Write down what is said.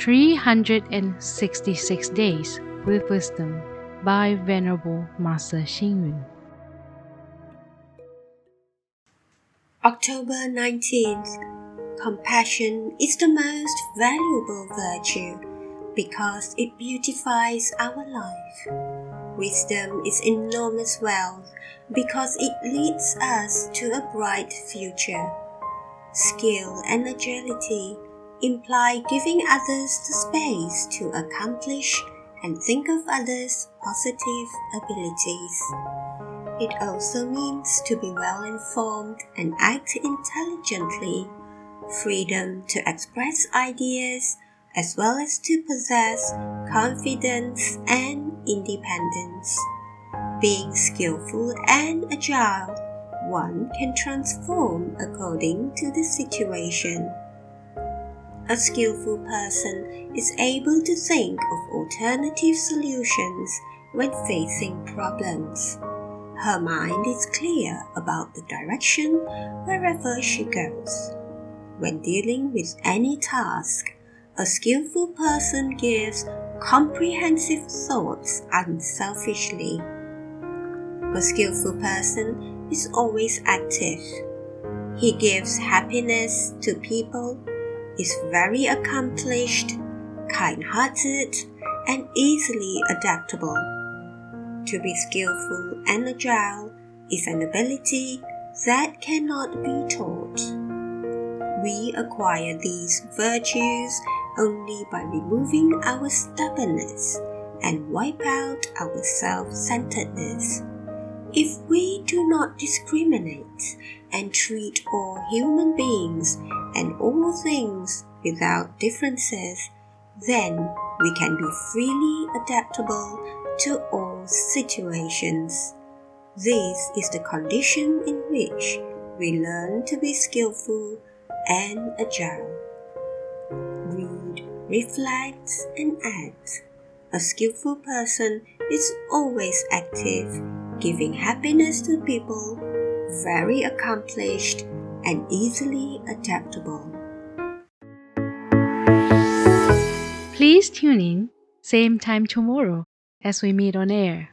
366 Days with Wisdom by Venerable Master Hsing Yun. October 19th. Compassion is the most valuable virtue because it beautifies our life. Wisdom is enormous wealth because it leads us to a bright future. Skill and agility imply giving others the space to accomplish and think of others' positive abilities. It also means to be well informed and act intelligently, freedom to express ideas, as well as to possess confidence and independence. Being skillful and agile, one can transform according to the situation. A skillful person is able to think of alternative solutions when facing problems. Her mind is clear about the direction wherever she goes. When dealing with any task, a skillful person gives comprehensive thoughts unselfishly. A skillful person is always active. He gives happiness to people, is very accomplished, kind hearted, and easily adaptable. To be skillful and agile is an ability that cannot be taught. We acquire these virtues only by removing our stubbornness and wipe out our self centeredness. If we do not discriminate and treat all human beings and all things without differences, then we can be freely adaptable to all situations. This is the condition in which we learn to be skillful and agile. Read, reflect, and act. A skillful person is always active, giving happiness to people, very accomplished, and easily adaptable. Please tune in, same time tomorrow as we meet on air.